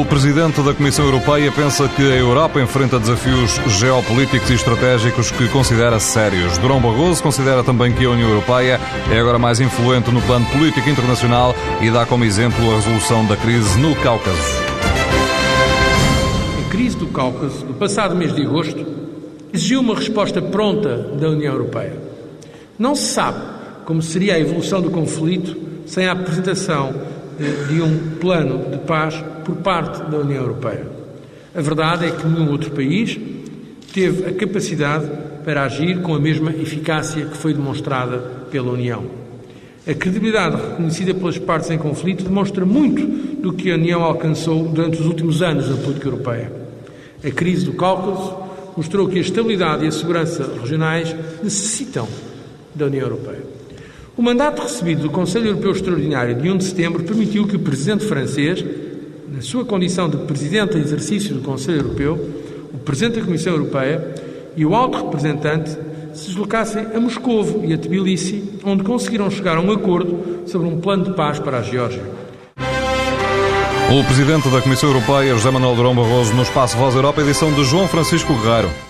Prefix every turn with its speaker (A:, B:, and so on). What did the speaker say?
A: O presidente da Comissão Europeia pensa que a Europa enfrenta desafios geopolíticos e estratégicos que considera sérios. Durão Barroso considera também que a União Europeia é agora mais influente no plano político internacional e dá como exemplo a resolução da crise no Cáucaso.
B: A crise do Cáucaso, no passado mês de agosto, exigiu uma resposta pronta da União Europeia. Não se sabe como seria a evolução do conflito sem a apresentação de um plano de paz por parte da União Europeia. A verdade é que nenhum outro país teve a capacidade para agir com a mesma eficácia que foi demonstrada pela União. A credibilidade reconhecida pelas partes em conflito demonstra muito do que a União alcançou durante os últimos anos na política europeia. A crise do Cáucaso mostrou que a estabilidade e a segurança regionais necessitam da União Europeia. O mandato recebido do Conselho Europeu Extraordinário de 1 de setembro permitiu que o presidente francês, na sua condição de presidente em exercício do Conselho Europeu, o presidente da Comissão Europeia e o alto representante se deslocassem a Moscovo e a Tbilisi, onde conseguiram chegar a um acordo sobre um plano de paz para a Geórgia.
A: O presidente da Comissão Europeia, José Manuel Durão Barroso, no Espaço Voz Europa, edição de João Francisco Guerreiro.